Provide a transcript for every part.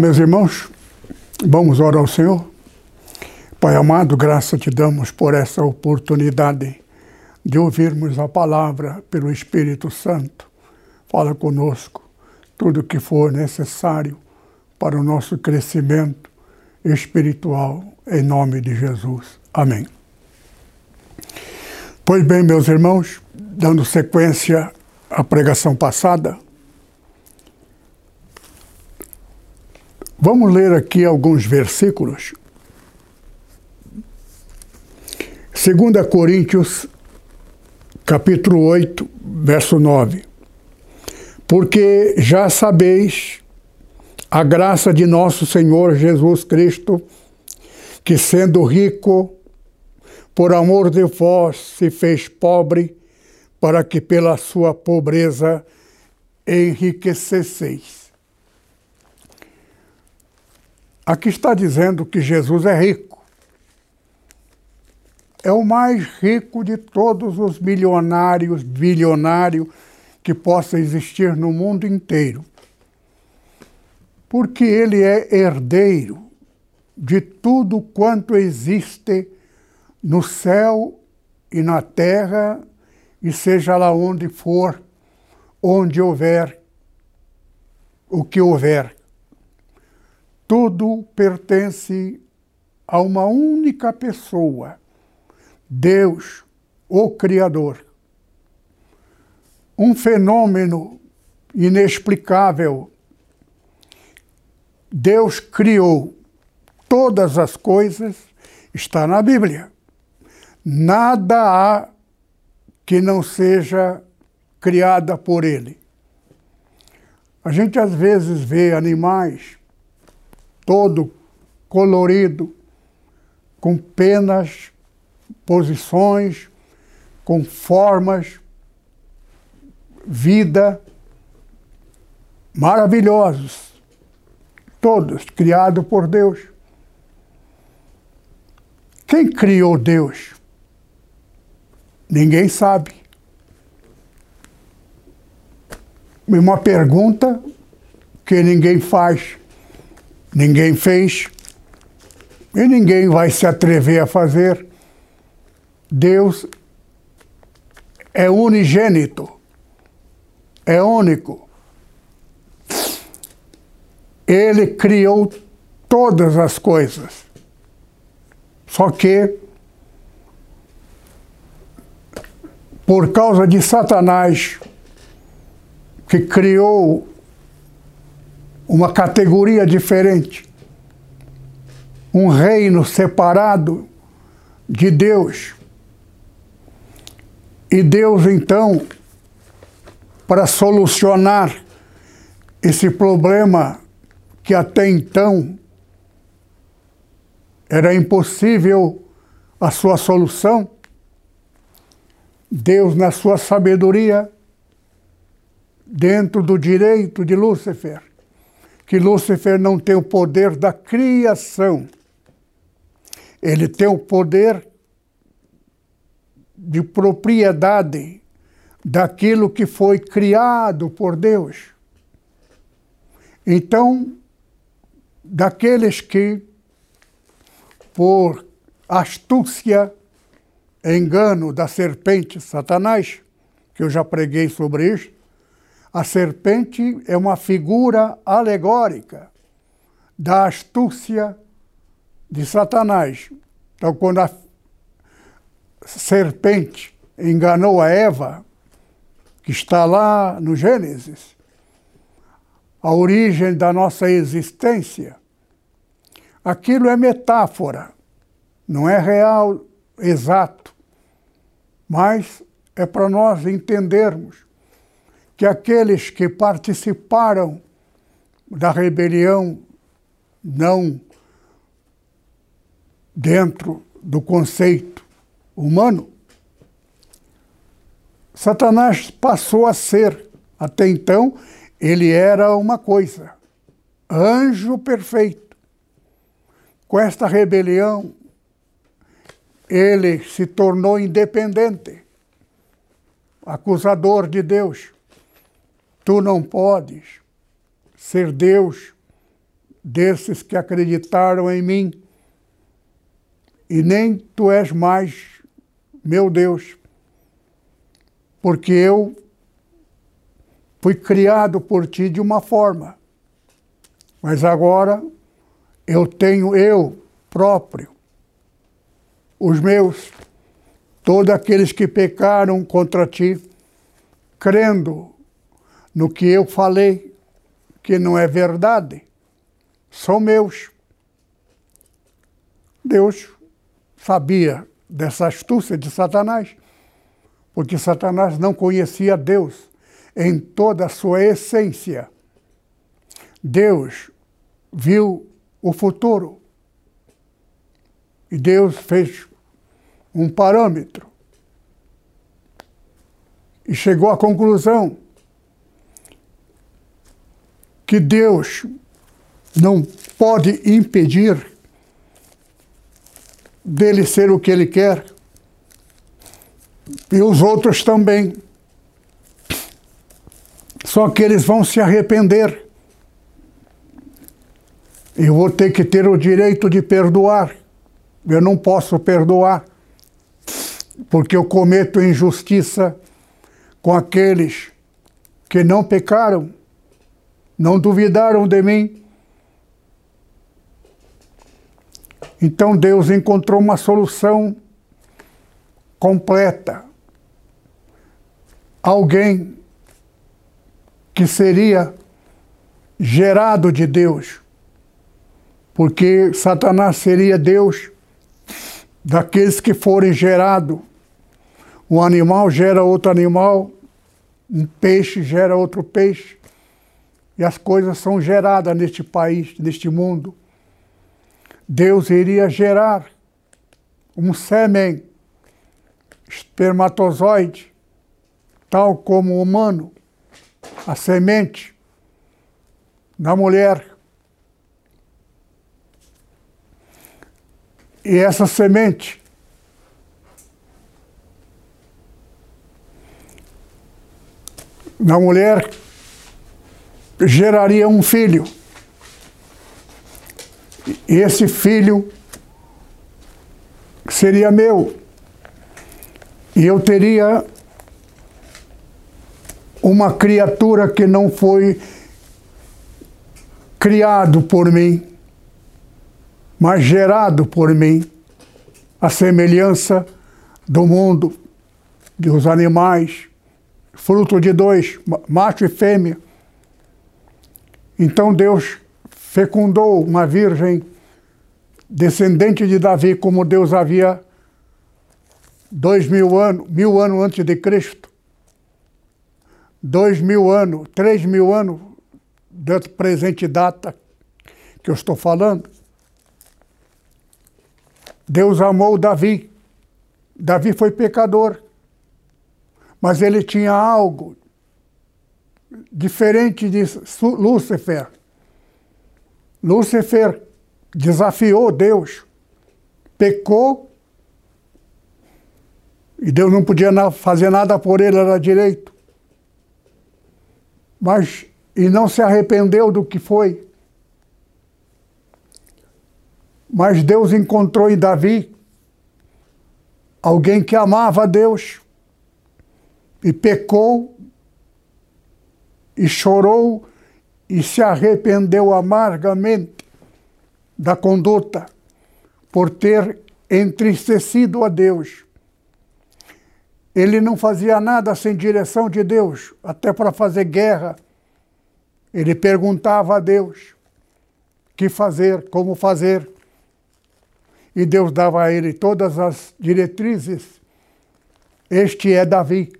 meus irmãos. Vamos orar ao Senhor. Pai amado, graça te damos por essa oportunidade de ouvirmos a palavra pelo Espírito Santo. Fala conosco tudo o que for necessário para o nosso crescimento espiritual, em nome de Jesus. Amém. Pois bem, meus irmãos, dando sequência à pregação passada, Vamos ler aqui alguns versículos. 2 Coríntios, capítulo 8, verso 9. Porque já sabeis a graça de nosso Senhor Jesus Cristo, que sendo rico, por amor de vós se fez pobre, para que pela sua pobreza enriquecesseis. Aqui está dizendo que Jesus é rico. É o mais rico de todos os milionários, bilionários que possa existir no mundo inteiro. Porque ele é herdeiro de tudo quanto existe no céu e na terra, e seja lá onde for, onde houver, o que houver. Tudo pertence a uma única pessoa, Deus, o Criador. Um fenômeno inexplicável. Deus criou todas as coisas, está na Bíblia. Nada há que não seja criada por Ele. A gente às vezes vê animais todo colorido, com penas, posições, com formas, vida, maravilhosos, todos criados por Deus. Quem criou Deus? Ninguém sabe. Uma pergunta que ninguém faz ninguém fez e ninguém vai se atrever a fazer. Deus é unigênito, é único. Ele criou todas as coisas. Só que, por causa de Satanás, que criou uma categoria diferente, um reino separado de Deus. E Deus, então, para solucionar esse problema que até então era impossível a sua solução, Deus, na sua sabedoria, dentro do direito de Lúcifer, que Lúcifer não tem o poder da criação. Ele tem o poder de propriedade daquilo que foi criado por Deus. Então, daqueles que, por astúcia, engano da serpente Satanás, que eu já preguei sobre isso, a serpente é uma figura alegórica da astúcia de Satanás. Então, quando a serpente enganou a Eva, que está lá no Gênesis, a origem da nossa existência, aquilo é metáfora, não é real, exato, mas é para nós entendermos que aqueles que participaram da rebelião não dentro do conceito humano, Satanás passou a ser, até então, ele era uma coisa, anjo perfeito. Com esta rebelião, ele se tornou independente, acusador de Deus. Tu não podes ser Deus desses que acreditaram em mim, e nem tu és mais meu Deus, porque eu fui criado por ti de uma forma, mas agora eu tenho eu próprio, os meus, todos aqueles que pecaram contra ti, crendo no que eu falei, que não é verdade, são meus. Deus sabia dessa astúcia de Satanás, porque Satanás não conhecia Deus em toda a sua essência. Deus viu o futuro e Deus fez um parâmetro e chegou à conclusão que Deus não pode impedir dele ser o que ele quer e os outros também. Só que eles vão se arrepender. Eu vou ter que ter o direito de perdoar. Eu não posso perdoar, porque eu cometo injustiça com aqueles que não pecaram não duvidaram de mim. Então Deus encontrou uma solução completa. Alguém que seria gerado de Deus, porque Satanás seria Deus daqueles que forem gerados. Um animal gera outro animal, um peixe gera outro peixe. E as coisas são geradas neste país, neste mundo. Deus iria gerar um sêmen espermatozoide, tal como o humano, a semente da mulher. E essa semente na mulher geraria um filho. E esse filho seria meu. E eu teria uma criatura que não foi criado por mim, mas gerado por mim, a semelhança do mundo, dos animais, fruto de dois, macho e fêmea. Então Deus fecundou uma virgem descendente de Davi, como Deus havia dois mil anos, mil anos antes de Cristo. Dois mil anos, três mil anos da presente data que eu estou falando. Deus amou Davi. Davi foi pecador, mas ele tinha algo diferente de Lúcifer. Lúcifer desafiou Deus, pecou e Deus não podia fazer nada por ele, era direito. Mas, e não se arrependeu do que foi. Mas Deus encontrou em Davi alguém que amava Deus e pecou e chorou e se arrependeu amargamente da conduta por ter entristecido a Deus. Ele não fazia nada sem direção de Deus, até para fazer guerra. Ele perguntava a Deus que fazer, como fazer. E Deus dava a ele todas as diretrizes. Este é Davi,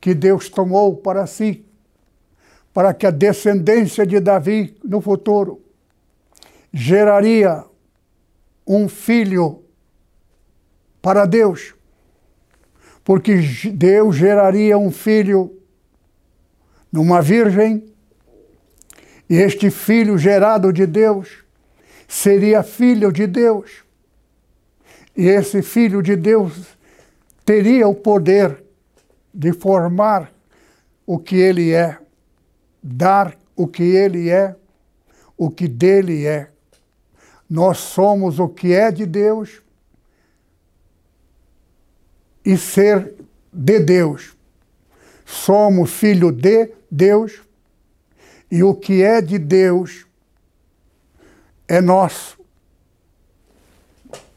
que Deus tomou para si para que a descendência de Davi no futuro geraria um filho para Deus. Porque Deus geraria um filho numa virgem, e este filho gerado de Deus seria filho de Deus. E esse filho de Deus teria o poder de formar o que ele é, dar o que ele é, o que dele é. Nós somos o que é de Deus e ser de Deus. Somos filho de Deus e o que é de Deus é nosso.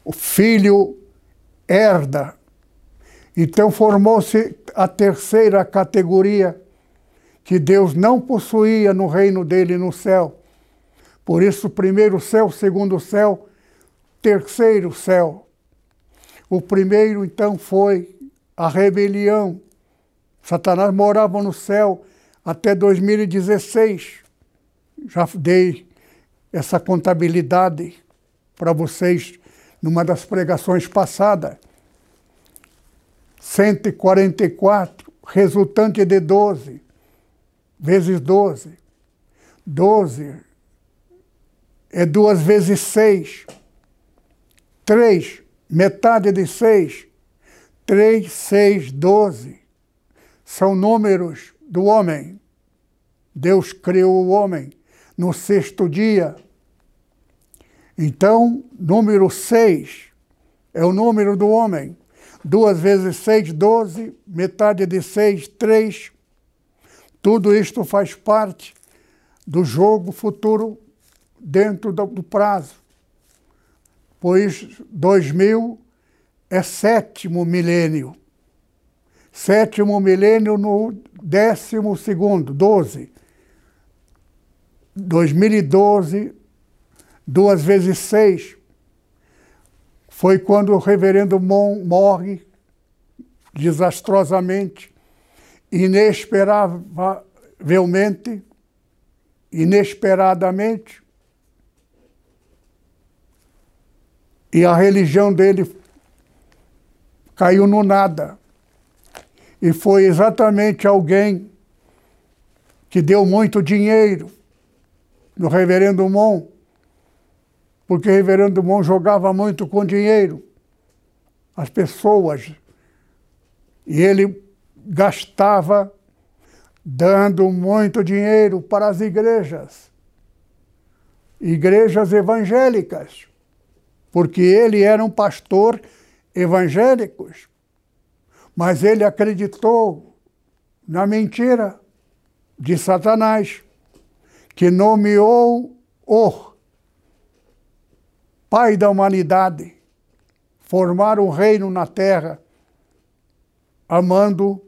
O filho herda. Então formou-se a terceira categoria que Deus não possuía no reino dele no céu. Por isso, primeiro céu, segundo céu, terceiro céu. O primeiro, então, foi a rebelião. Satanás morava no céu até 2016. Já dei essa contabilidade para vocês numa das pregações passadas. 144, resultante de 12, vezes 12. 12 é duas vezes 6. 3, metade de 6. 3, 6, 12. São números do homem. Deus criou o homem no sexto dia. Então, número 6 é o número do homem. Duas vezes seis, doze, metade de seis, três. Tudo isto faz parte do jogo futuro dentro do, prazo. Pois 2000 é sétimo milênio. Sétimo milênio no décimo segundo, 12. 2012, duas vezes seis, foi quando o reverendo Mon morre desastrosamente, inesperavelmente, inesperadamente, e a religião dele caiu no nada. E foi exatamente alguém que deu muito dinheiro no reverendo Mon, porque o reverendo Mon jogava muito com dinheiro, as pessoas, e ele gastava dando muito dinheiro para as igrejas, igrejas evangélicas, porque ele era um pastor evangélico, mas ele acreditou na mentira de Satanás que nomeou o Pai da humanidade, formar um reino na terra, amando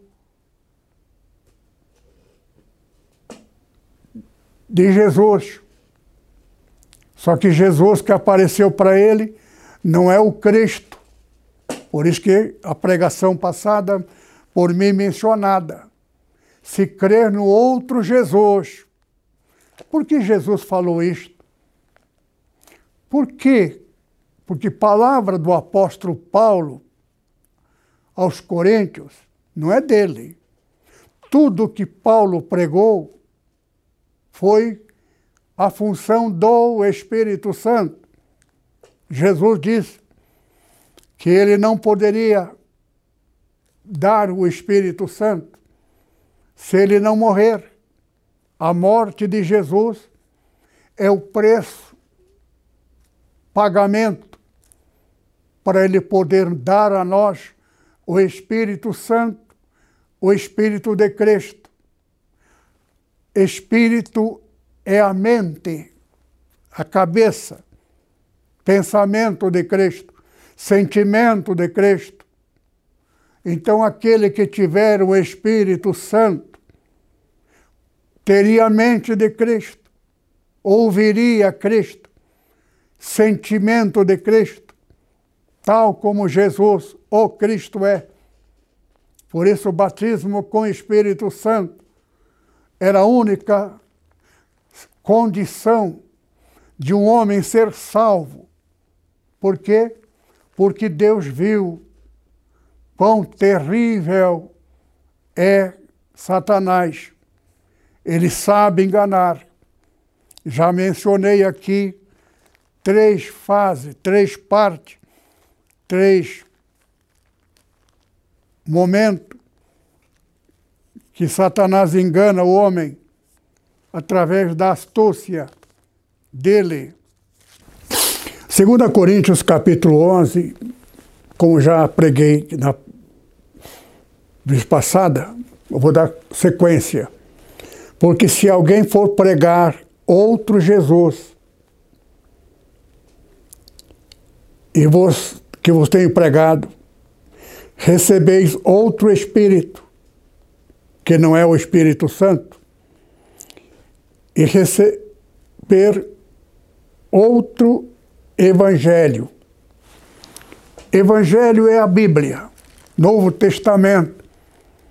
de Jesus. Só que Jesus que apareceu para ele não é o Cristo. Por isso que a pregação passada, por mim mencionada, se crer no outro Jesus, por que Jesus falou isto? Por quê? Porque palavra do apóstolo Paulo aos Coríntios não é dele. Tudo que Paulo pregou foi a função do Espírito Santo. Jesus disse que ele não poderia dar o Espírito Santo se ele não morrer. A morte de Jesus é o preço, pagamento, para Ele poder dar a nós o Espírito Santo, o Espírito de Cristo. Espírito é a mente, a cabeça, pensamento de Cristo, sentimento de Cristo. Então, aquele que tiver o Espírito Santo, teria a mente de Cristo, ouviria Cristo, sentimento de Cristo, tal como Jesus, o Cristo é. Por isso, o batismo com o Espírito Santo era a única condição de um homem ser salvo. Por quê? Porque Deus viu quão terrível é Satanás. Ele sabe enganar. Já mencionei aqui três fases, três partes, três momentos que Satanás engana o homem através da astúcia dele. 2 Coríntios capítulo 11, como já preguei na vez passada, eu vou dar sequência. Porque se alguém for pregar outro Jesus, e vos, que vos tenho pregado, recebeis outro Espírito, que não é o Espírito Santo, e receber outro Evangelho. Evangelho é a Bíblia, Novo Testamento,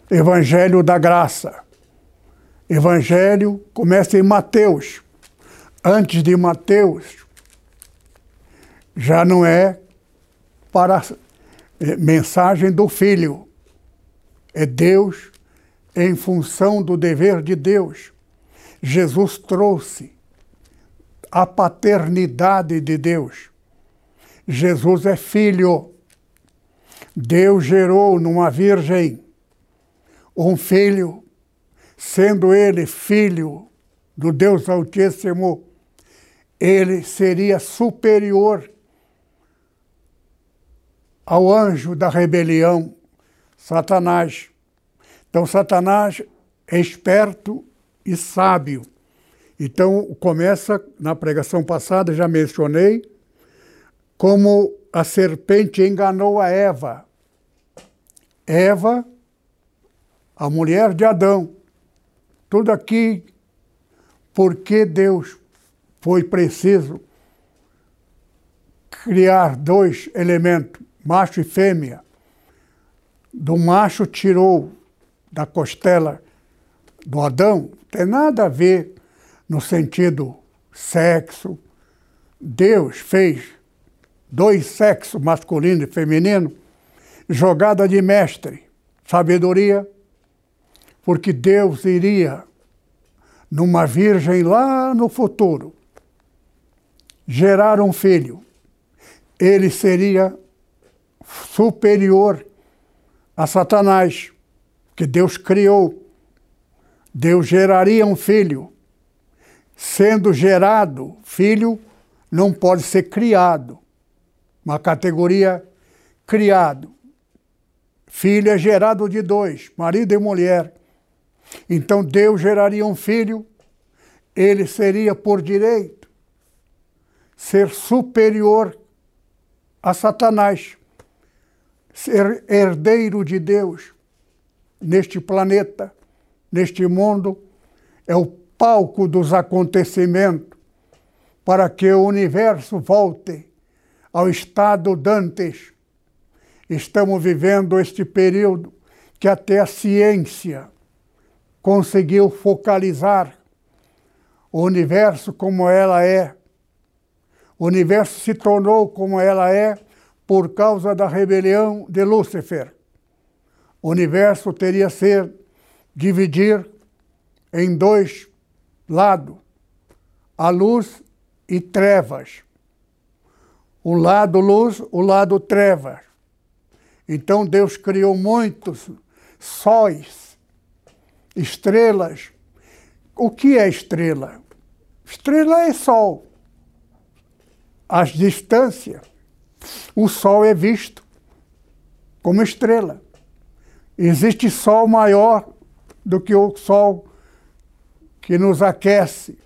Evangelho da Graça. Evangelho começa em Mateus. Antes de Mateus, já não é para é, mensagem do Filho. É Deus em função do dever de Deus. Jesus trouxe a paternidade de Deus. Jesus é filho. Deus gerou numa virgem um filho, sendo ele filho do Deus Altíssimo, ele seria superior ao anjo da rebelião, Satanás. Então, Satanás é esperto e sábio. Então, começa na pregação passada, já mencionei, como a serpente enganou a Eva. Eva, a mulher de Adão. Tudo aqui porque Deus foi preciso criar dois elementos, macho e fêmea. Do macho tirou da costela do Adão, tem nada a ver no sentido sexo. Deus fez dois sexos, masculino e feminino, jogada de mestre, sabedoria, porque Deus iria numa virgem lá no futuro gerar um filho. Ele seria superior a Satanás, que Deus criou. Deus geraria um filho sendo gerado, filho não pode ser criado. Uma categoria criado. Filho é gerado de dois, marido e mulher. Então Deus geraria um filho, ele seria por direito ser superior a Satanás, ser herdeiro de Deus neste planeta, neste mundo, é o palco dos acontecimentos para que o universo volte ao estado dantes. Estamos vivendo este período que até a ciência conseguiu focalizar o universo como ela é. O universo se tornou como ela é por causa da rebelião de Lúcifer. O universo teria ser dividir em dois lado, a luz e trevas. O lado luz, o lado trevas. Então Deus criou muitos sóis, estrelas. O que é estrela? Estrela é sol. As distâncias, o sol é visto como estrela. Existe sol maior do que o sol que nos aquece.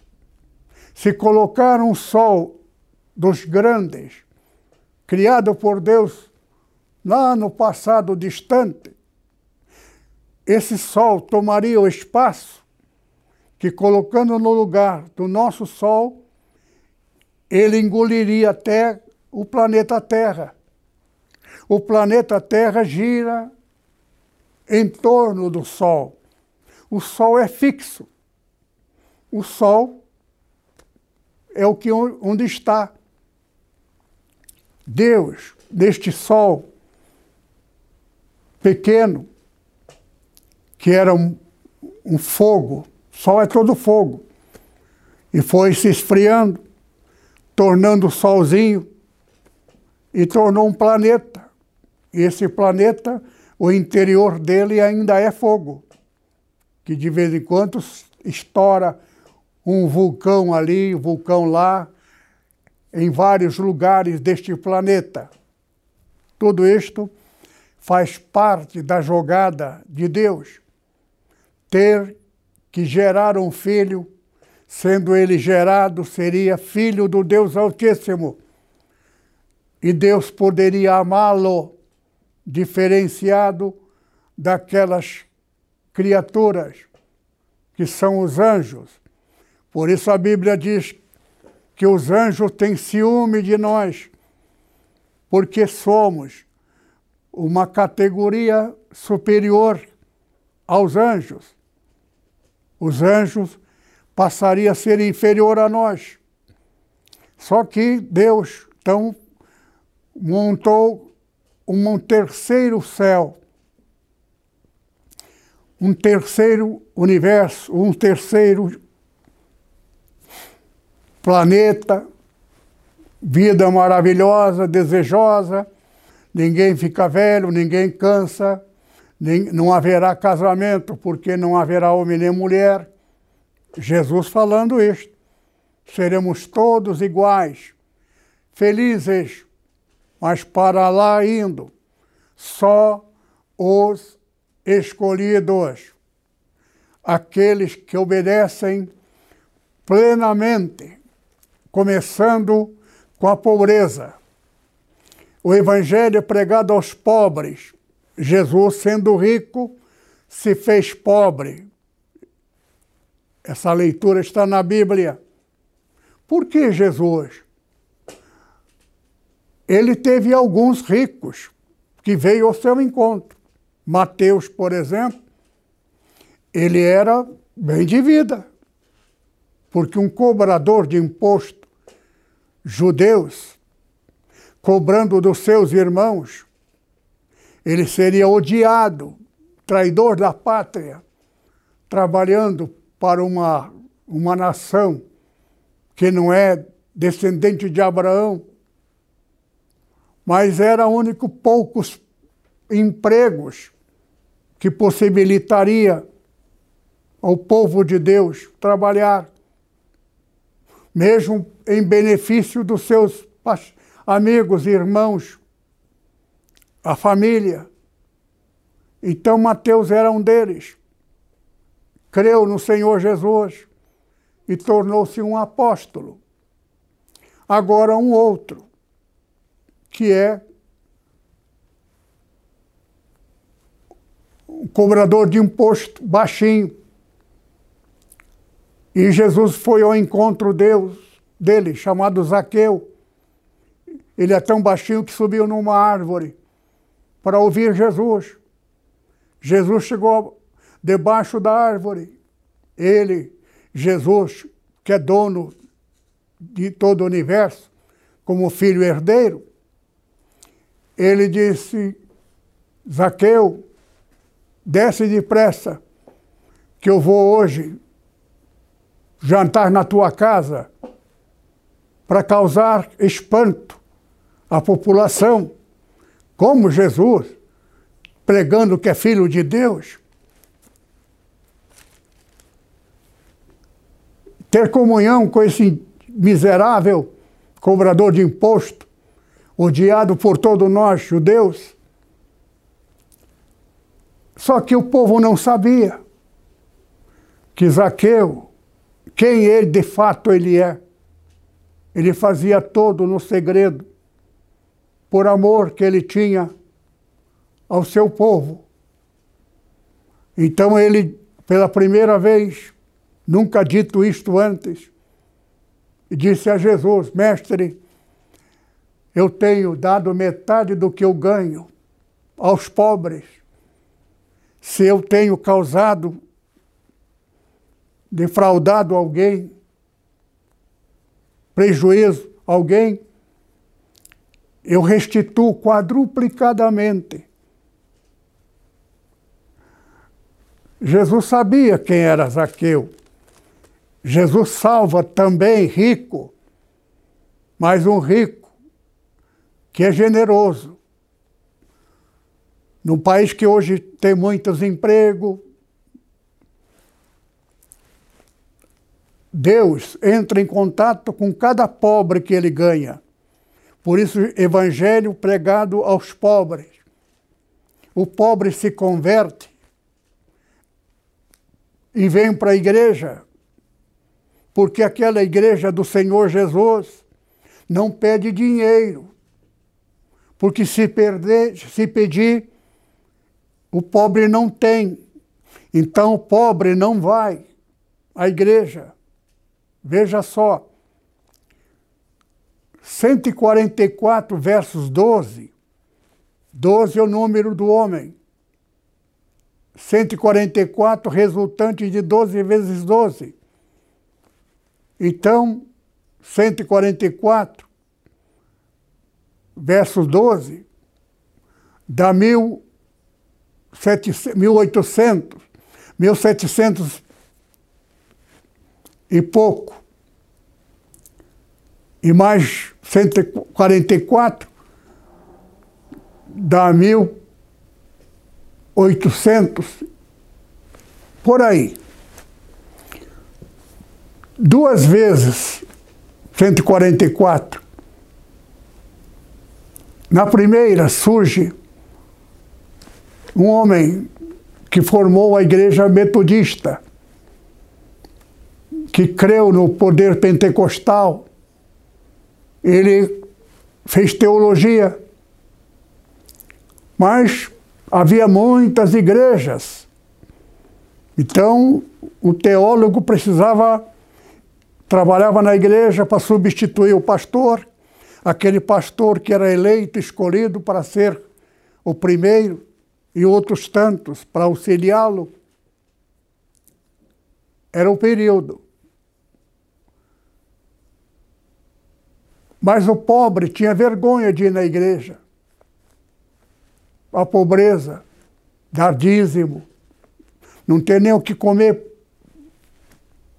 Se colocar um sol dos grandes, criado por Deus lá no passado distante, esse sol tomaria o espaço que, colocando no lugar do nosso Sol, ele engoliria até o planeta Terra. O planeta Terra gira em torno do Sol. O Sol é fixo o Sol é o que onde está. Deus, deste Sol pequeno, que era um, um fogo, Sol é todo fogo, e foi se esfriando, tornando Solzinho, e tornou um planeta. E esse planeta, o interior dele ainda é fogo, que de vez em quando estoura um vulcão ali, um vulcão lá, em vários lugares deste planeta. Tudo isto faz parte da jogada de Deus. Ter que gerar um filho, sendo ele gerado, seria filho do Deus Altíssimo. E Deus poderia amá-lo diferenciado daquelas criaturas que são os anjos. Por isso a Bíblia diz que os anjos têm ciúme de nós, porque somos uma categoria superior aos anjos. Os anjos passariam a ser inferior a nós. Só que Deus então montou um terceiro céu, um terceiro universo, um terceiro planeta, vida maravilhosa, desejosa, ninguém fica velho, ninguém cansa, não haverá casamento, porque não haverá homem nem mulher. Jesus falando isto. Seremos todos iguais, felizes, mas para lá indo, só os escolhidos, aqueles que obedecem plenamente começando com a pobreza. O evangelho pregado aos pobres. Jesus, sendo rico, se fez pobre. Essa leitura está na Bíblia. Por que Jesus? Ele teve alguns ricos que veio ao seu encontro. Mateus, por exemplo, ele era bem de vida, porque um cobrador de imposto judeus, cobrando dos seus irmãos, ele seria odiado, traidor da pátria, trabalhando para uma, uma nação que não é descendente de Abraão, mas era único poucos empregos que possibilitaria ao povo de Deus trabalhar mesmo em benefício dos seus amigos, irmãos, a família. Então Mateus era um deles. Creu no Senhor Jesus e tornou-se um apóstolo. Agora um outro, que é um cobrador de imposto baixinho, e Jesus foi ao encontro Deus, dele, chamado Zaqueu. Ele é tão baixinho que subiu numa árvore para ouvir Jesus. Jesus chegou debaixo da árvore. Ele, Jesus, que é dono de todo o universo, como filho herdeiro, ele disse: Zaqueu, desce depressa, que eu vou hoje jantar na tua casa para causar espanto à população, como Jesus, pregando que é filho de Deus. Ter comunhão com esse miserável cobrador de imposto, odiado por todos nós, judeus. Só que o povo não sabia que Zaqueu quem ele de fato ele é. Ele fazia todo no segredo, por amor que ele tinha ao seu povo. Então ele, pela primeira vez, nunca dito isto antes, disse a Jesus: Mestre, eu tenho dado metade do que eu ganho aos pobres. Se eu tenho causado defraudado alguém, prejuízo a alguém, eu restituo quadruplicadamente. Jesus sabia quem era Zaqueu. Jesus salva também rico, mas um rico que é generoso. Num país que hoje tem muitos empregos, Deus entra em contato com cada pobre que ele ganha. Por isso, evangelho pregado aos pobres. O pobre se converte e vem para a igreja, porque aquela igreja do Senhor Jesus não pede dinheiro. Porque se perder, se pedir, o pobre não tem. Então o pobre não vai à igreja. Veja só. 144 versos 12. 12 é o número do homem. 144 resultante de 12 vezes 12. Então, 144 versos 12 dá 1800, 1700 e pouco. E mais 144 dá 1800 por aí. Duas vezes 144. Na primeira surge um homem que formou a igreja metodista que creu no poder pentecostal, ele fez teologia. Mas havia muitas igrejas. Então, o teólogo precisava trabalhava na igreja para substituir o pastor, aquele pastor que era eleito, escolhido para ser o primeiro e outros tantos para auxiliá-lo. Era o período. Mas o pobre tinha vergonha de ir na igreja. A pobreza, dar dízimo, não ter nem o que comer,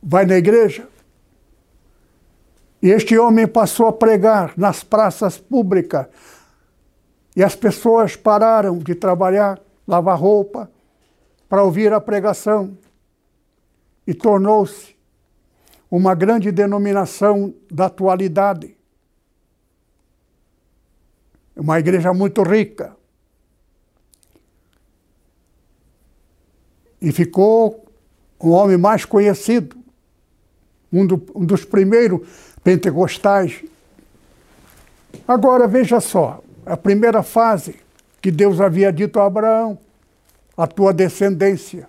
vai na igreja. E este homem passou a pregar nas praças públicas. E as pessoas pararam de trabalhar, lavar roupa, para ouvir a pregação. E tornou-se uma grande denominação da atualidade. Uma igreja muito rica. E ficou o homem mais conhecido, um, do, um dos primeiros pentecostais. Agora veja só, a primeira fase que Deus havia dito a Abraão, a tua descendência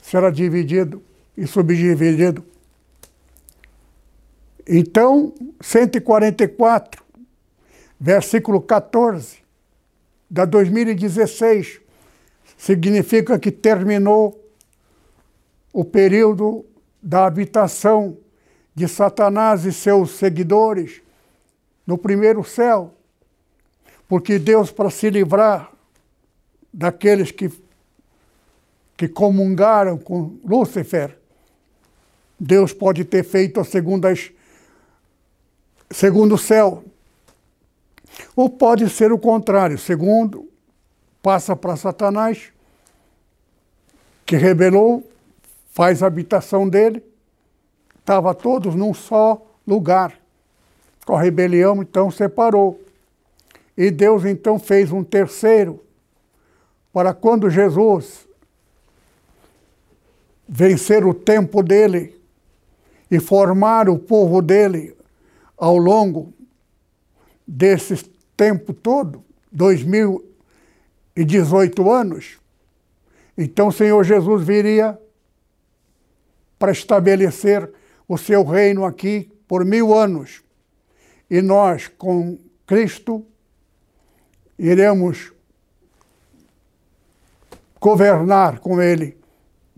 será dividido e subdividido. Então, 144, versículo 14, da 2016, significa que terminou o período da habitação de Satanás e seus seguidores no primeiro céu. Porque Deus, para se livrar daqueles que, que comungaram com Lúcifer, Deus pode ter feito a segunda, segundo céu. Ou pode ser o contrário, segundo passa para Satanás, que rebelou, faz a habitação dele, Estava todos num só lugar. Com a rebelião, então, separou. E Deus, então, fez um terceiro, para quando Jesus vencer o tempo dele e formar o povo dele ao longo desse tempo todo, 2018 anos, então o Senhor Jesus viria para estabelecer o seu reino aqui por mil anos. E nós, com Cristo, iremos governar com Ele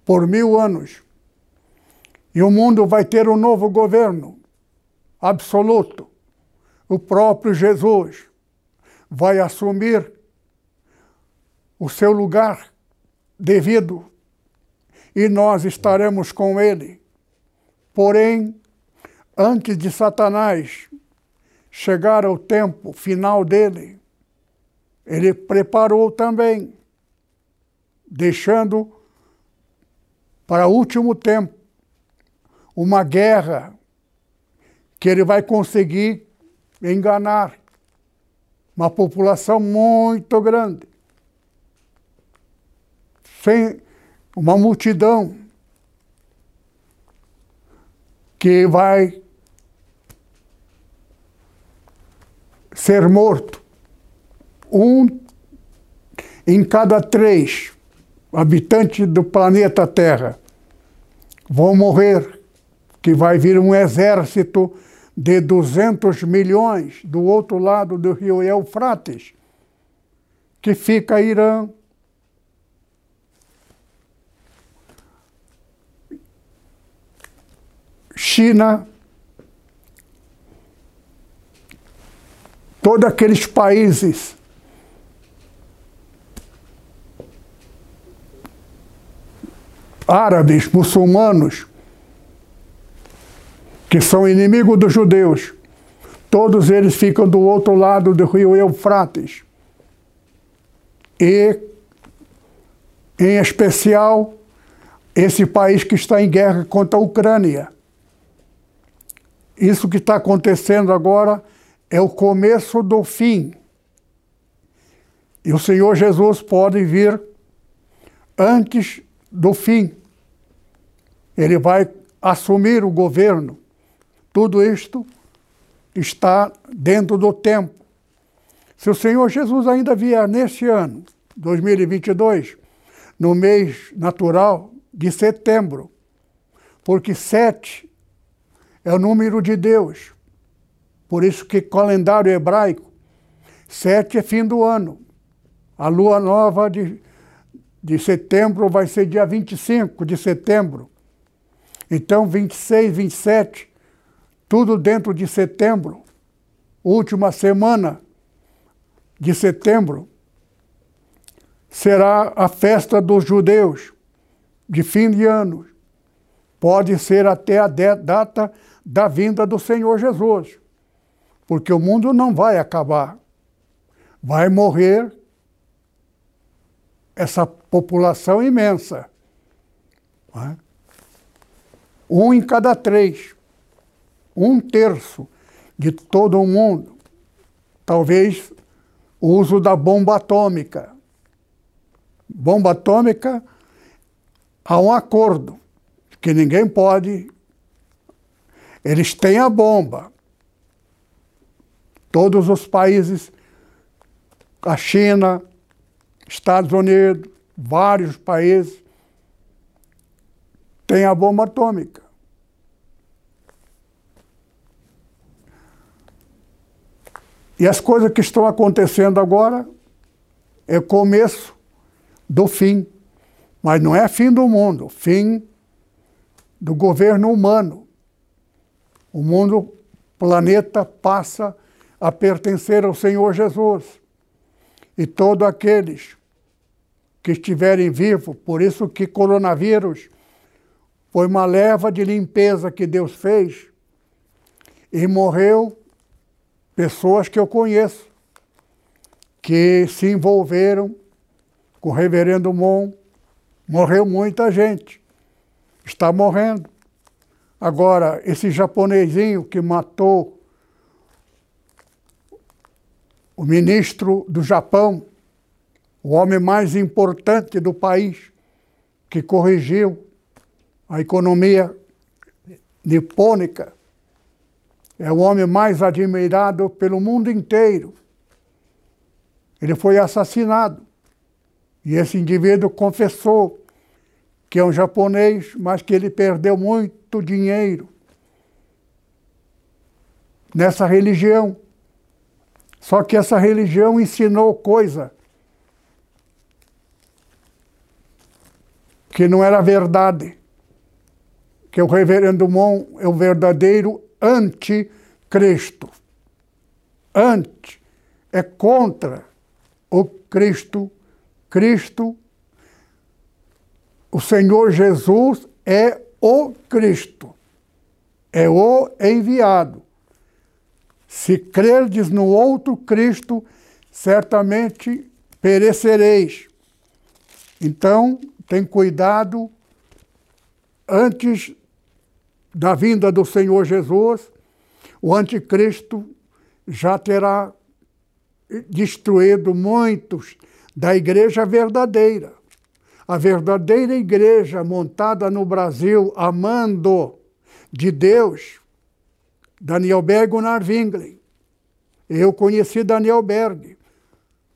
por mil anos. E o mundo vai ter um novo governo absoluto. O próprio Jesus vai assumir o seu lugar devido e nós estaremos com ele. Porém, antes de Satanás chegar ao tempo final dele, ele preparou também, deixando para o último tempo uma guerra que ele vai conseguir enganar uma população muito grande, sem uma multidão que vai ser morto. Um em cada três habitantes do planeta Terra vão morrer, que vai vir um exército de 200 milhões do outro lado do rio Eufrates, que fica Irã, China, todos aqueles países árabes, muçulmanos, que são inimigos dos judeus, todos eles ficam do outro lado do rio Eufrates. E, em especial, esse país que está em guerra contra a Ucrânia. Isso que está acontecendo agora é o começo do fim. E o Senhor Jesus pode vir antes do fim. Ele vai assumir o governo. Tudo isto está dentro do tempo. Se o Senhor Jesus ainda vier neste ano, 2022, no mês natural de setembro, porque sete é o número de Deus. Por isso que calendário hebraico, sete é fim do ano. A lua nova de, de setembro vai ser dia 25 de setembro. Então, 26, 27, tudo dentro de setembro. Última semana de setembro será a festa dos judeus de fim de ano. Pode ser até a data da vinda do Senhor Jesus. Porque o mundo não vai acabar. Vai morrer essa população imensa. É? Um em cada três. Um terço de todo o mundo. Talvez o uso da bomba atômica. Bomba atômica, há um acordo que ninguém pode eles têm a bomba. Todos os países, a China, Estados Unidos, vários países, têm a bomba atômica. E as coisas que estão acontecendo agora é começo do fim. Mas não é fim do mundo, fim do governo humano. O mundo, planeta, passa a pertencer ao Senhor Jesus. E todos aqueles que estiverem vivos, por isso que coronavírus foi uma leva de limpeza que Deus fez e morreu pessoas que eu conheço, que se envolveram com o reverendo Mon, morreu muita gente, está morrendo. Agora, esse japonesinho que matou o ministro do Japão, o homem mais importante do país, que corrigiu a economia nipônica, é o homem mais admirado pelo mundo inteiro. Ele foi assassinado. E esse indivíduo confessou que é um japonês, mas que ele perdeu muito dinheiro nessa religião. Só que essa religião ensinou coisa que não era verdade. que o reverendo Mon é o verdadeiro anticristo. Anti é contra o Cristo. Cristo, o Senhor Jesus é o Cristo, é o enviado. Se crerdes no outro Cristo, certamente perecereis. Então, tem cuidado antes da vinda do Senhor Jesus, o anticristo já terá destruído muitos da igreja verdadeira. A verdadeira igreja montada no Brasil, amando de Deus, Daniel Berg Narvinglen. Eu conheci Daniel Berg.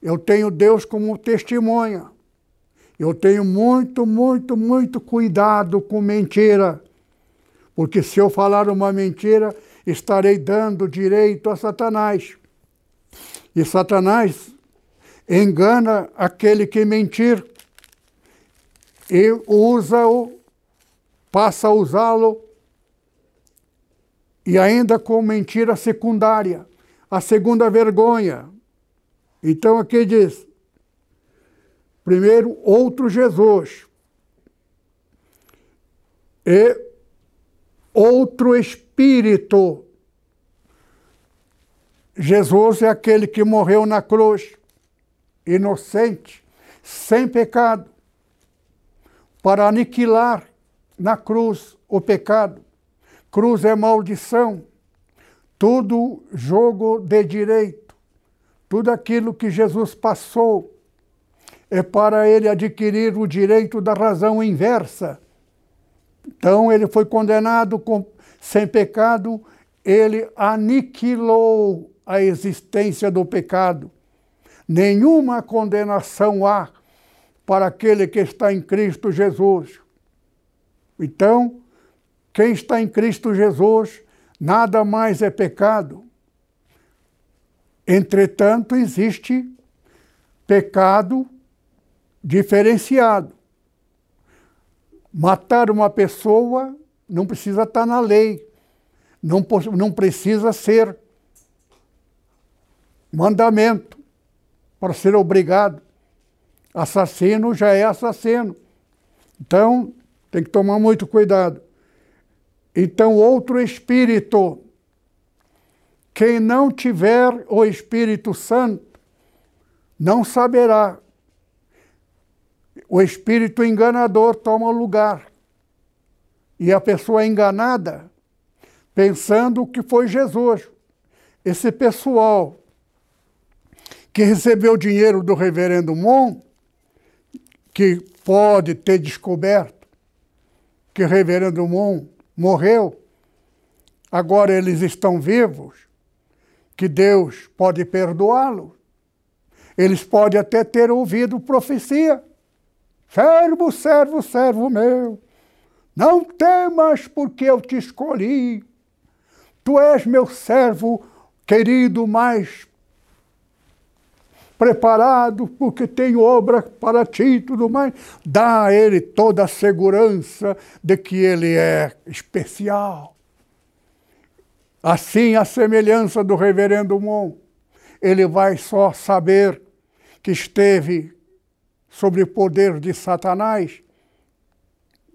Eu tenho Deus como testemunha. Eu tenho muito, muito, muito cuidado com mentira. Porque se eu falar uma mentira, estarei dando direito a Satanás. E Satanás engana aquele que mentir e usa-o, passa a usá-lo e ainda com mentira secundária, a segunda vergonha. Então aqui diz: primeiro, outro Jesus e outro Espírito. Jesus é aquele que morreu na cruz, inocente, sem pecado, para aniquilar na cruz o pecado Cruz é maldição. Tudo jogo de direito. Tudo aquilo que Jesus passou é para ele adquirir o direito da razão inversa. Então ele foi condenado com, sem pecado, ele aniquilou a existência do pecado. Nenhuma condenação há para aquele que está em Cristo Jesus. Então, quem está em Cristo Jesus, nada mais é pecado. Entretanto, existe pecado diferenciado. Matar uma pessoa não precisa estar na lei, não, não precisa ser mandamento para ser obrigado. Assassino já é assassino. Então, tem que tomar muito cuidado. Então, outro espírito. Quem não tiver o Espírito Santo não saberá. O espírito enganador toma lugar. E a pessoa enganada, pensando que foi Jesus. Esse pessoal que recebeu dinheiro do reverendo Mon, que pode ter descoberto que reverendo Mon morreu, agora eles estão vivos, que Deus pode perdoá-los. Eles podem até ter ouvido profecia. Servo, servo, servo meu, não temas porque eu te escolhi. Tu és meu servo querido, mais preparado, porque tem obra para ti e tudo mais. Dá a ele toda a segurança de que ele é especial. Assim, a semelhança do reverendo Mon, ele vai só saber que esteve sob o poder de Satanás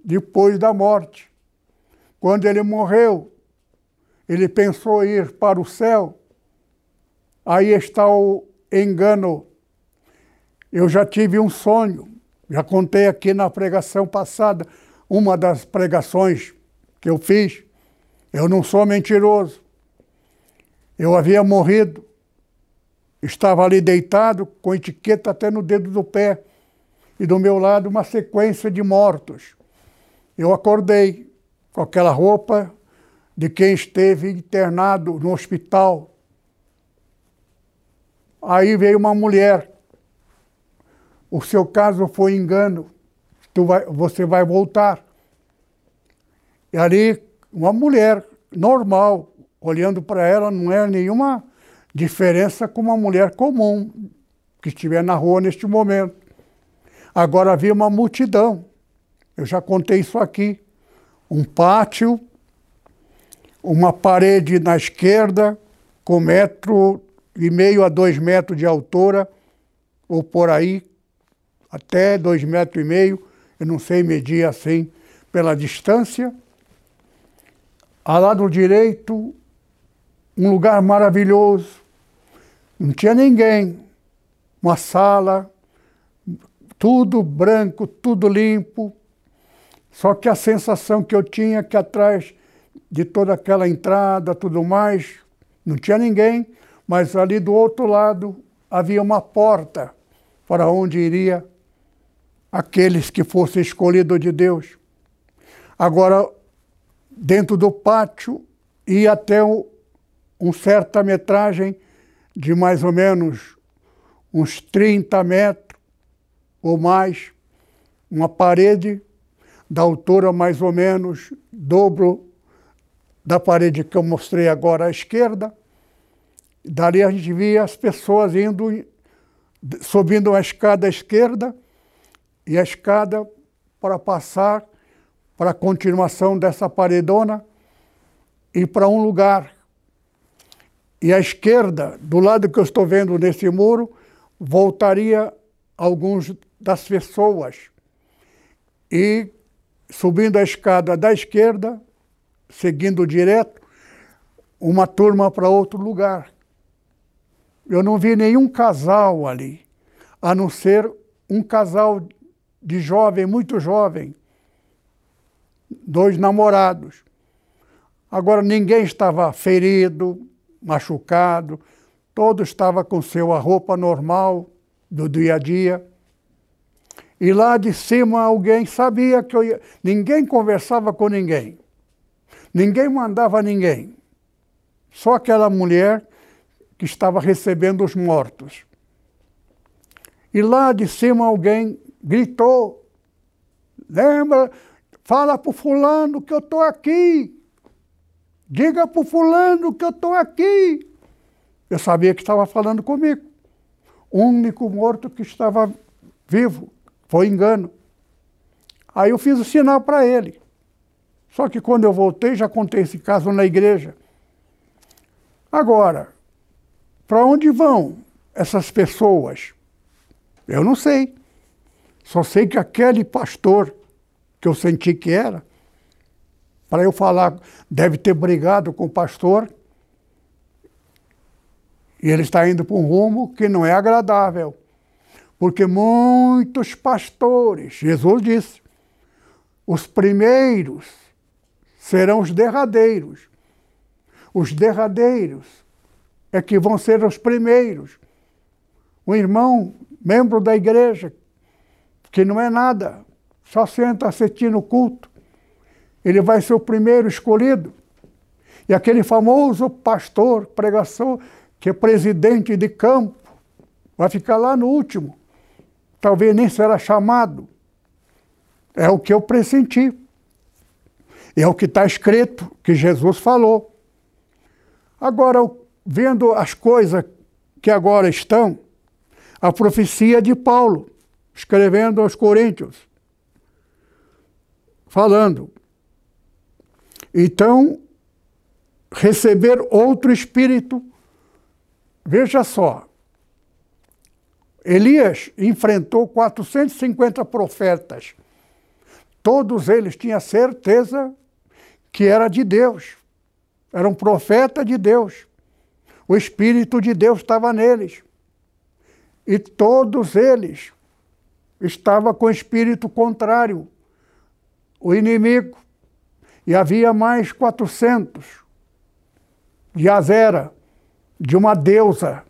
depois da morte. Quando ele morreu, ele pensou ir para o céu. Aí está o, engano. Eu já tive um sonho, já contei aqui na pregação passada, uma das pregações que eu fiz. Eu não sou mentiroso. Eu havia morrido, estava ali deitado, com etiqueta até no dedo do pé, e do meu lado uma sequência de mortos. Eu acordei com aquela roupa de quem esteve internado no hospital Aí veio uma mulher. O seu caso foi engano. Tu vai, você vai voltar. E ali, uma mulher normal, olhando para ela, não é nenhuma diferença com uma mulher comum que estiver na rua neste momento. Agora havia uma multidão. Eu já contei isso aqui. um pátio, uma parede na esquerda com metro e meio a dois metros de altura, ou por aí, até dois metros e meio, eu não sei medir assim pela distância. Ao lado direito, um lugar maravilhoso, não tinha ninguém, uma sala, tudo branco, tudo limpo, só que a sensação que eu tinha que atrás de toda aquela entrada, tudo mais, não tinha ninguém, mas ali do outro lado havia uma porta para onde iria aqueles que fossem escolhidos de Deus. Agora, dentro do pátio, ia até um, um certa metragem de mais ou menos uns 30 metros ou mais, uma parede da altura mais ou menos dobro da parede que eu mostrei agora à esquerda. Dali a gente via as pessoas indo, subindo a escada à esquerda e a escada para passar para a continuação dessa paredona e para um lugar. E à esquerda, do lado que eu estou vendo nesse muro, voltaria alguns das pessoas. E subindo a escada da esquerda, seguindo direto, uma turma para outro lugar. Eu não vi nenhum casal ali, a não ser um casal de jovem, muito jovem, dois namorados. Agora ninguém estava ferido, machucado, todo estava com sua roupa normal do dia a dia. E lá de cima alguém sabia que eu ia. Ninguém conversava com ninguém. Ninguém mandava ninguém. Só aquela mulher que estava recebendo os mortos. E lá de cima alguém gritou: Lembra, fala para o fulano que eu estou aqui. Diga para o fulano que eu estou aqui. Eu sabia que estava falando comigo. O único morto que estava vivo. Foi engano. Aí eu fiz o sinal para ele. Só que quando eu voltei, já contei esse caso na igreja. Agora, para onde vão essas pessoas? Eu não sei. Só sei que aquele pastor que eu senti que era, para eu falar, deve ter brigado com o pastor, e ele está indo para um rumo que não é agradável. Porque muitos pastores, Jesus disse, os primeiros serão os derradeiros. Os derradeiros é que vão ser os primeiros. Um irmão, membro da igreja, que não é nada, só senta assistindo o culto, ele vai ser o primeiro escolhido. E aquele famoso pastor, pregação, que é presidente de campo, vai ficar lá no último talvez nem será chamado. É o que eu pressenti. É o que está escrito, que Jesus falou. Agora, vendo as coisas que agora estão, a profecia de Paulo, escrevendo aos Coríntios, falando. Então, receber outro espírito, veja só, Elias enfrentou 450 profetas. Todos eles tinham certeza que era de Deus. Era um profeta de Deus. O Espírito de Deus estava neles. E todos eles estavam com o espírito contrário, o inimigo. E havia mais 400 de Azera, de uma deusa,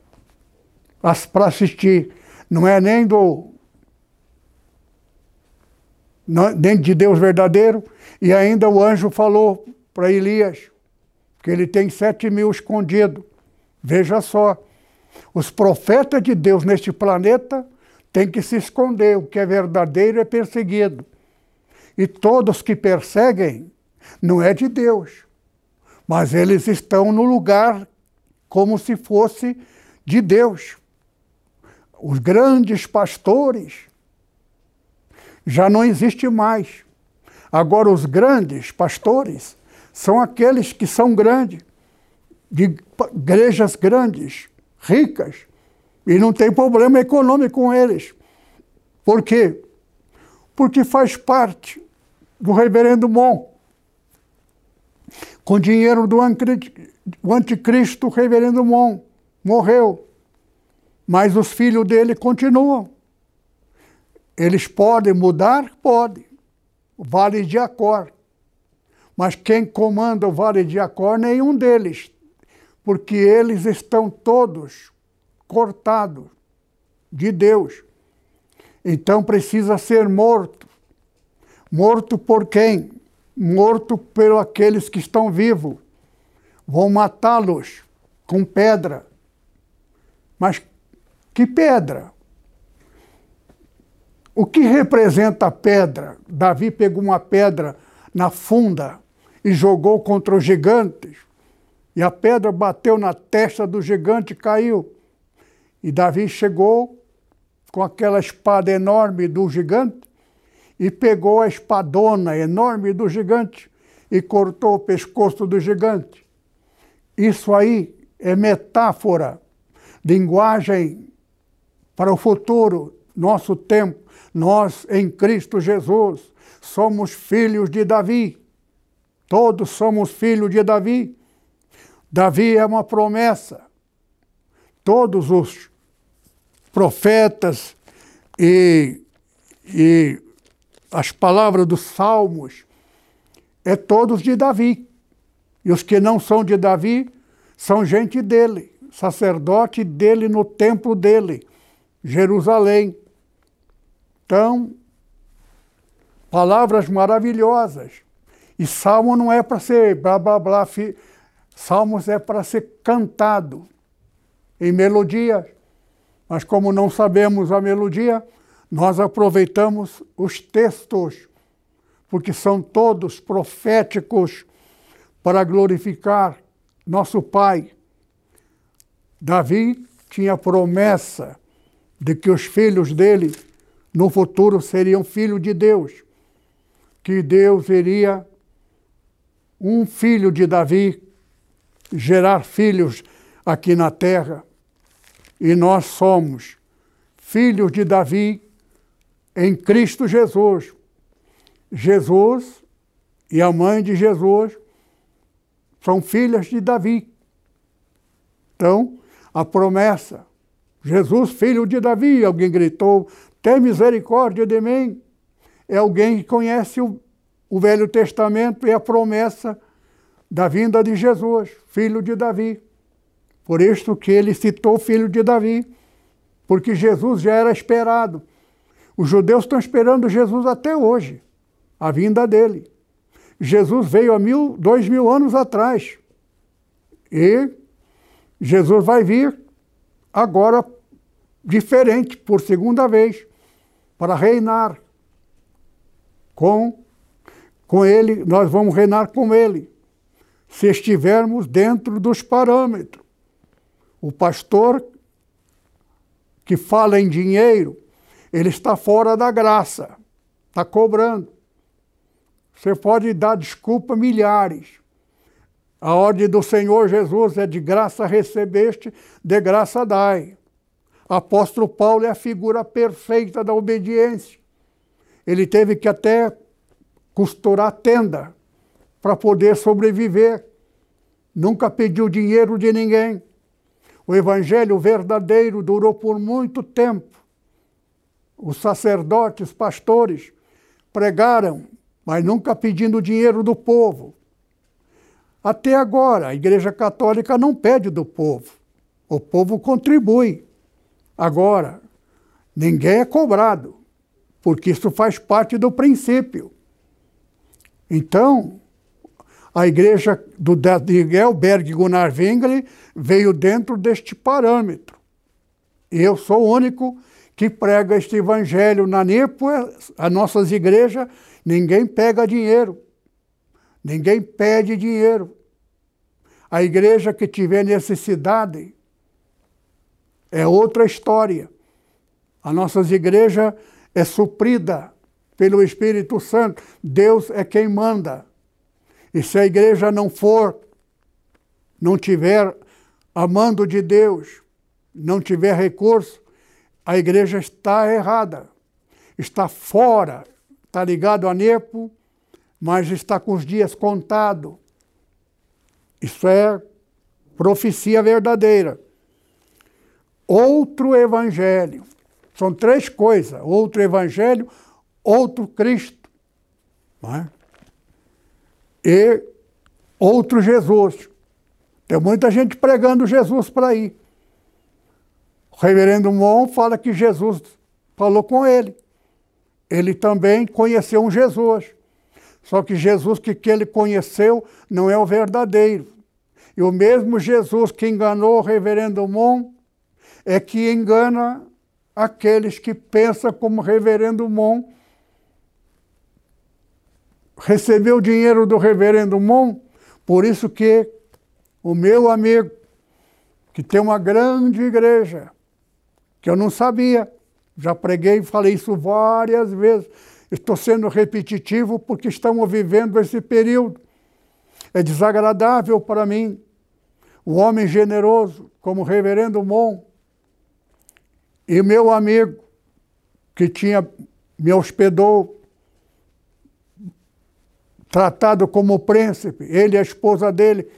para assistir não é nem do nem de Deus verdadeiro, e ainda o anjo falou para Elias que ele tem sete mil escondidos. Veja só, os profetas de Deus neste planeta têm que se esconder, o que é verdadeiro é perseguido. E todos que perseguem não é de Deus, mas eles estão no lugar como se fosse de Deus os grandes pastores, já não existe mais. Agora, os grandes pastores são aqueles que são grandes, de igrejas grandes, ricas, e não tem problema econômico com eles. Por quê? Porque faz parte do reverendo Mon. Com dinheiro do anticristo, o reverendo Mon morreu. Mas os filhos dele continuam. Eles podem mudar? Podem. Vale de Acor. Mas quem comanda o Vale de Acor, nenhum deles. Porque eles estão todos cortados de Deus. Então precisa ser morto. Morto por quem? Morto por aqueles que estão vivos. Vão matá-los com pedra. Mas que pedra? O que representa a pedra? Davi pegou uma pedra na funda e jogou contra os gigantes. E a pedra bateu na testa do gigante e caiu. E Davi chegou com aquela espada enorme do gigante e pegou a espadona enorme do gigante e cortou o pescoço do gigante. Isso aí é metáfora, linguagem para o futuro, nosso tempo. Nós, em Cristo Jesus, somos filhos de Davi. Todos somos filhos de Davi. Davi é uma promessa. Todos os profetas e, e as palavras dos salmos é todos de Davi. E os que não são de Davi são gente dele, sacerdote dele no templo dele, Jerusalém. Então, palavras maravilhosas. E salmo não é para ser blá blá blá. Salmos é para ser cantado em melodia. Mas como não sabemos a melodia, nós aproveitamos os textos, porque são todos proféticos para glorificar nosso Pai. Davi tinha promessa de que os filhos dele no futuro seriam filhos de Deus, que Deus iria um filho de Davi gerar filhos aqui na terra. E nós somos filhos de Davi em Cristo Jesus. Jesus e a mãe de Jesus são filhas de Davi. Então, a promessa, Jesus, filho de Davi, alguém gritou, tem misericórdia de mim. É alguém que conhece o, o Velho Testamento e a promessa da vinda de Jesus, filho de Davi. Por isso que ele citou filho de Davi, porque Jesus já era esperado. Os judeus estão esperando Jesus até hoje, a vinda dele. Jesus veio há mil, dois mil anos atrás. E Jesus vai vir agora diferente, por segunda vez, para reinar com, com ele, nós vamos reinar com ele, se estivermos dentro dos parâmetros. O pastor que fala em dinheiro, ele está fora da graça, está cobrando. Você pode dar desculpa milhares. A ordem do Senhor Jesus é de graça recebeste, de graça dai. Apóstolo Paulo é a figura perfeita da obediência. Ele teve que até costurar tenda para poder sobreviver. Nunca pediu dinheiro de ninguém. O evangelho verdadeiro durou por muito tempo. Os sacerdotes, pastores, pregaram, mas nunca pedindo dinheiro do povo. Até agora, a Igreja Católica não pede do povo. O povo contribui. Agora, ninguém é cobrado, porque isso faz parte do princípio. Então, a igreja do Gelberg Gunnar Wengli veio dentro deste parâmetro. Eu sou o único que prega este evangelho na NIPA, as nossas igrejas, ninguém pega dinheiro, ninguém pede dinheiro. A igreja que tiver necessidade é outra história. A nossas igrejas é suprida pelo Espírito Santo. Deus é quem manda. E se a igreja não for, não tiver amando de Deus, não tiver recurso, a igreja está errada. Está fora, está ligado a Nepo, mas está com os dias contados. Isso é profecia verdadeira. Outro evangelho. São três coisas: outro evangelho, outro Cristo. É? E outro Jesus. Tem muita gente pregando Jesus para aí. O reverendo Mon fala que Jesus falou com ele. Ele também conheceu um Jesus. Só que Jesus que, que ele conheceu não é o verdadeiro. E o mesmo Jesus que enganou o reverendo Mon é que engana aqueles que pensam como reverendo Mon. Recebeu dinheiro do reverendo Mon, por isso que o meu amigo, que tem uma grande igreja, que eu não sabia, já preguei e falei isso várias vezes. Estou sendo repetitivo porque estamos vivendo esse período. É desagradável para mim. O homem generoso, como o reverendo Mon, e meu amigo, que tinha me hospedou, tratado como príncipe, ele e a esposa dele,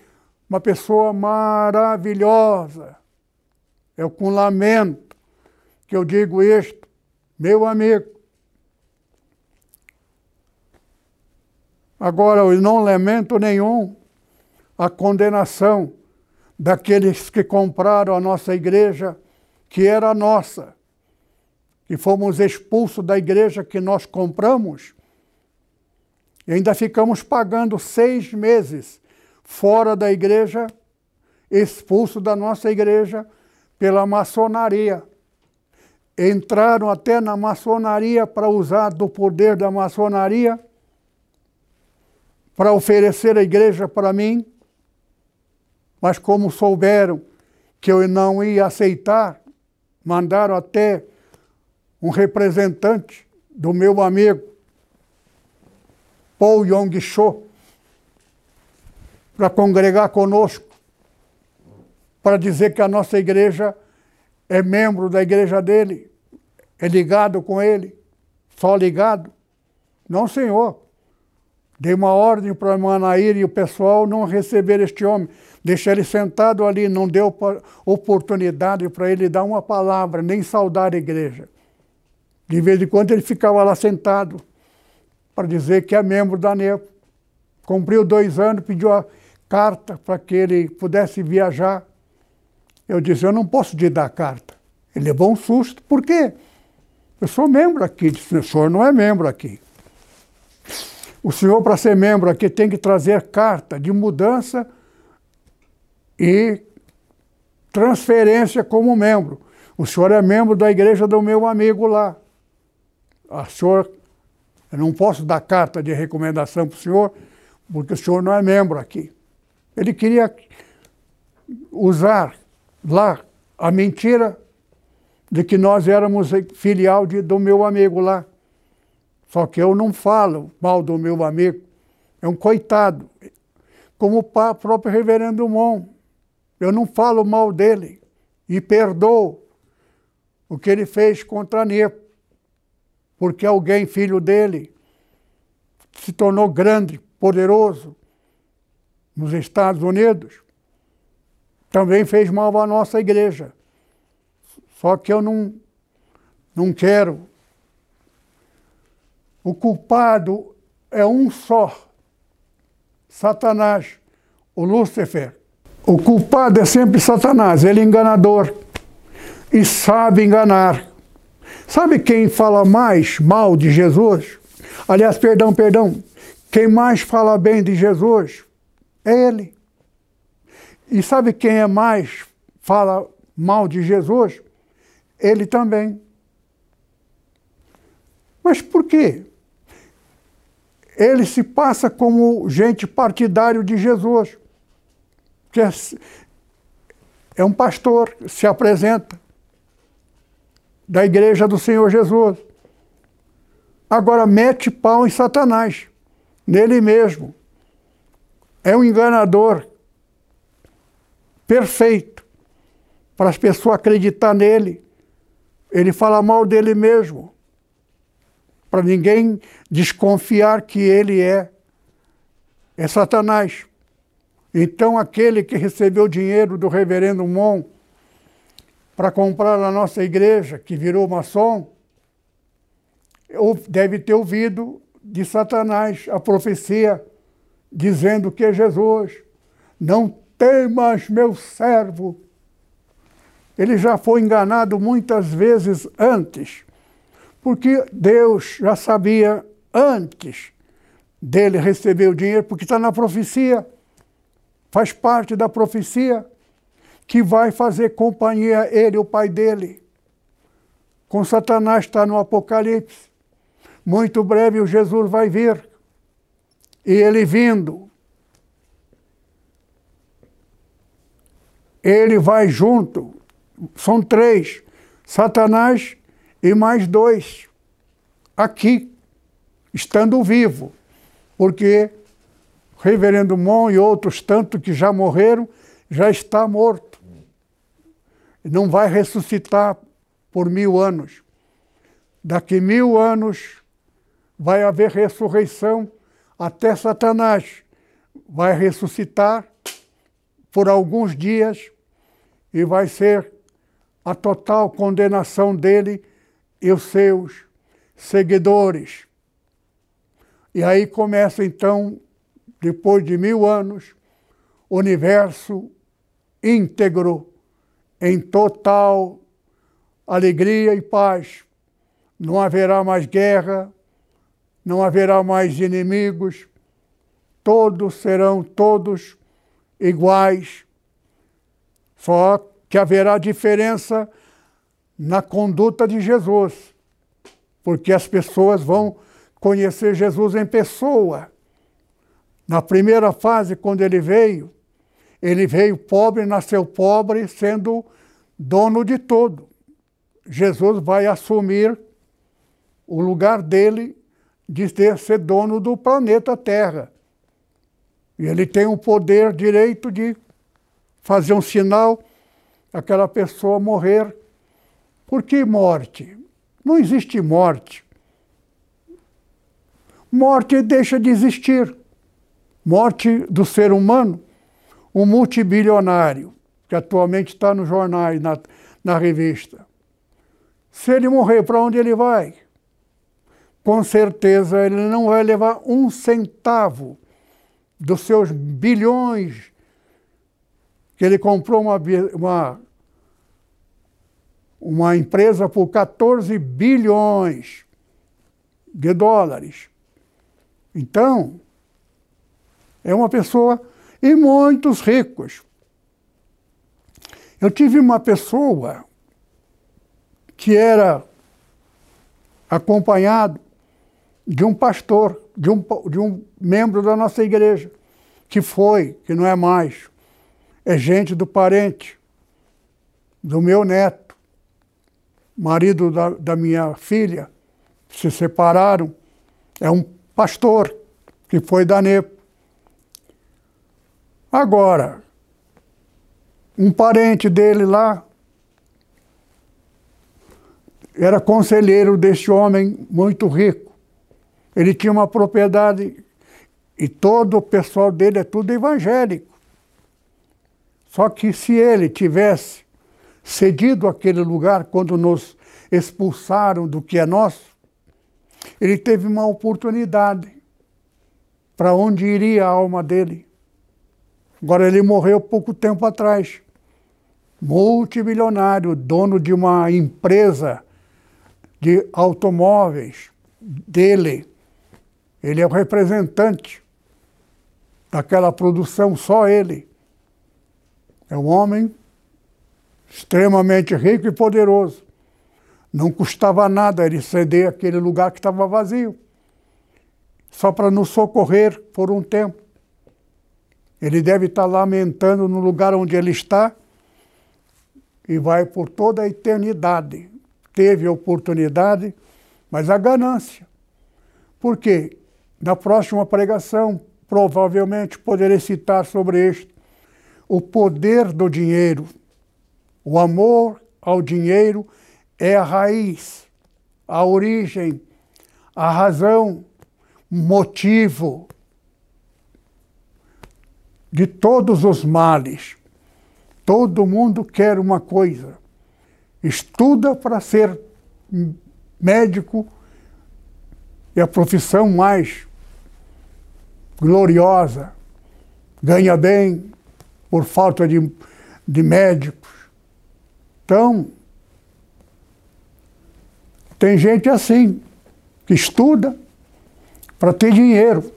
uma pessoa maravilhosa. É com lamento que eu digo isto, meu amigo. Agora, eu não lamento nenhum a condenação daqueles que compraram a nossa igreja, que era nossa, e fomos expulsos da igreja que nós compramos, e ainda ficamos pagando seis meses fora da igreja, expulso da nossa igreja pela maçonaria. Entraram até na maçonaria para usar do poder da maçonaria para oferecer a igreja para mim, mas como souberam que eu não ia aceitar, mandaram até um representante do meu amigo Paul Yong Cho para congregar conosco, para dizer que a nossa igreja é membro da igreja dele, é ligado com ele, só ligado. Não, senhor. Dei uma ordem para Manaíra e o pessoal não receber este homem. Deixar ele sentado ali, não deu oportunidade para ele dar uma palavra, nem saudar a igreja. De vez em quando ele ficava lá sentado para dizer que é membro da NEPO. Cumpriu dois anos, pediu a carta para que ele pudesse viajar. Eu disse, eu não posso te dar carta. Ele levou um susto. Por quê? Eu sou membro aqui. Disse, o senhor não é membro aqui. O senhor, para ser membro aqui, tem que trazer carta de mudança e transferência como membro. O senhor é membro da igreja do meu amigo lá. A senhor, eu não posso dar carta de recomendação para o senhor, porque o senhor não é membro aqui. Ele queria usar lá a mentira de que nós éramos filial de, do meu amigo lá. Só que eu não falo mal do meu amigo. É um coitado. Como o próprio reverendo Mon. Eu não falo mal dele. E perdoo o que ele fez contra Nepo. Porque alguém, filho dele, se tornou grande, poderoso, nos Estados Unidos, também fez mal à nossa igreja. Só que eu não, não quero. O culpado é um só: Satanás, o Lúcifer. O culpado é sempre Satanás, ele é enganador e sabe enganar. Sabe quem fala mais mal de Jesus? Aliás, perdão, perdão. Quem mais fala bem de Jesus é ele. E sabe quem é mais fala mal de Jesus? Ele também. Mas por quê? Ele se passa como gente partidário de Jesus. Que é, é um pastor, se apresenta da igreja do Senhor Jesus. Agora mete pau em Satanás, nele mesmo. É um enganador perfeito para as pessoas acreditar nele. Ele fala mal dele mesmo, para ninguém desconfiar que ele é é Satanás. Então aquele que recebeu dinheiro do reverendo Mon para comprar a nossa igreja, que virou maçom, deve ter ouvido de Satanás a profecia dizendo que é Jesus. Não temas, meu servo. Ele já foi enganado muitas vezes antes, porque Deus já sabia antes dele receber o dinheiro, porque está na profecia, faz parte da profecia que vai fazer companhia ele, o pai dele. Com Satanás está no Apocalipse. Muito breve o Jesus vai vir. E ele vindo, ele vai junto. São três: Satanás e mais dois, aqui, estando vivo. Porque reverendo Mon e outros tantos que já morreram, já está morto não vai ressuscitar por mil anos. Daqui mil anos vai haver ressurreição até Satanás vai ressuscitar por alguns dias e vai ser a total condenação dele e os seus seguidores. E aí começa então, depois de mil anos, o universo íntegro em total alegria e paz. Não haverá mais guerra, não haverá mais inimigos, todos serão todos iguais. Só que haverá diferença na conduta de Jesus, porque as pessoas vão conhecer Jesus em pessoa. Na primeira fase, quando ele veio, ele veio pobre, nasceu pobre, sendo dono de tudo. Jesus vai assumir o lugar dele de ser dono do planeta Terra. E ele tem o poder, direito de fazer um sinal, aquela pessoa morrer. Por que morte? Não existe morte. Morte deixa de existir. Morte do ser humano um multibilionário, que atualmente está nos jornais, na, na revista. Se ele morrer, para onde ele vai? Com certeza ele não vai levar um centavo dos seus bilhões que ele comprou uma, uma, uma empresa por 14 bilhões de dólares. Então, é uma pessoa e muitos ricos. Eu tive uma pessoa que era acompanhado de um pastor, de um, de um membro da nossa igreja, que foi, que não é mais, é gente do parente, do meu neto, marido da, da minha filha, se separaram, é um pastor que foi da NEPO. Agora, um parente dele lá era conselheiro desse homem muito rico. Ele tinha uma propriedade e todo o pessoal dele é tudo evangélico. Só que se ele tivesse cedido aquele lugar quando nos expulsaram do que é nosso, ele teve uma oportunidade para onde iria a alma dele. Agora, ele morreu pouco tempo atrás. Multimilionário, dono de uma empresa de automóveis dele. Ele é o representante daquela produção, só ele. É um homem extremamente rico e poderoso. Não custava nada ele ceder aquele lugar que estava vazio, só para nos socorrer por um tempo. Ele deve estar lamentando no lugar onde ele está e vai por toda a eternidade. Teve a oportunidade, mas a ganância. Por quê? Na próxima pregação, provavelmente poderei citar sobre isto. O poder do dinheiro. O amor ao dinheiro é a raiz, a origem, a razão, motivo de todos os males. Todo mundo quer uma coisa. Estuda para ser médico é a profissão mais gloriosa. Ganha bem por falta de, de médicos. Então, tem gente assim, que estuda para ter dinheiro.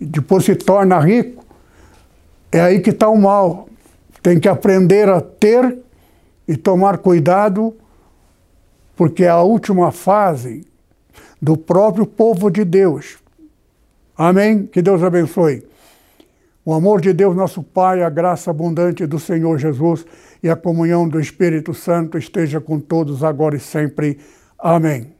Depois se torna rico. É aí que está o mal. Tem que aprender a ter e tomar cuidado, porque é a última fase do próprio povo de Deus. Amém? Que Deus abençoe. O amor de Deus, nosso Pai, a graça abundante do Senhor Jesus e a comunhão do Espírito Santo esteja com todos agora e sempre. Amém.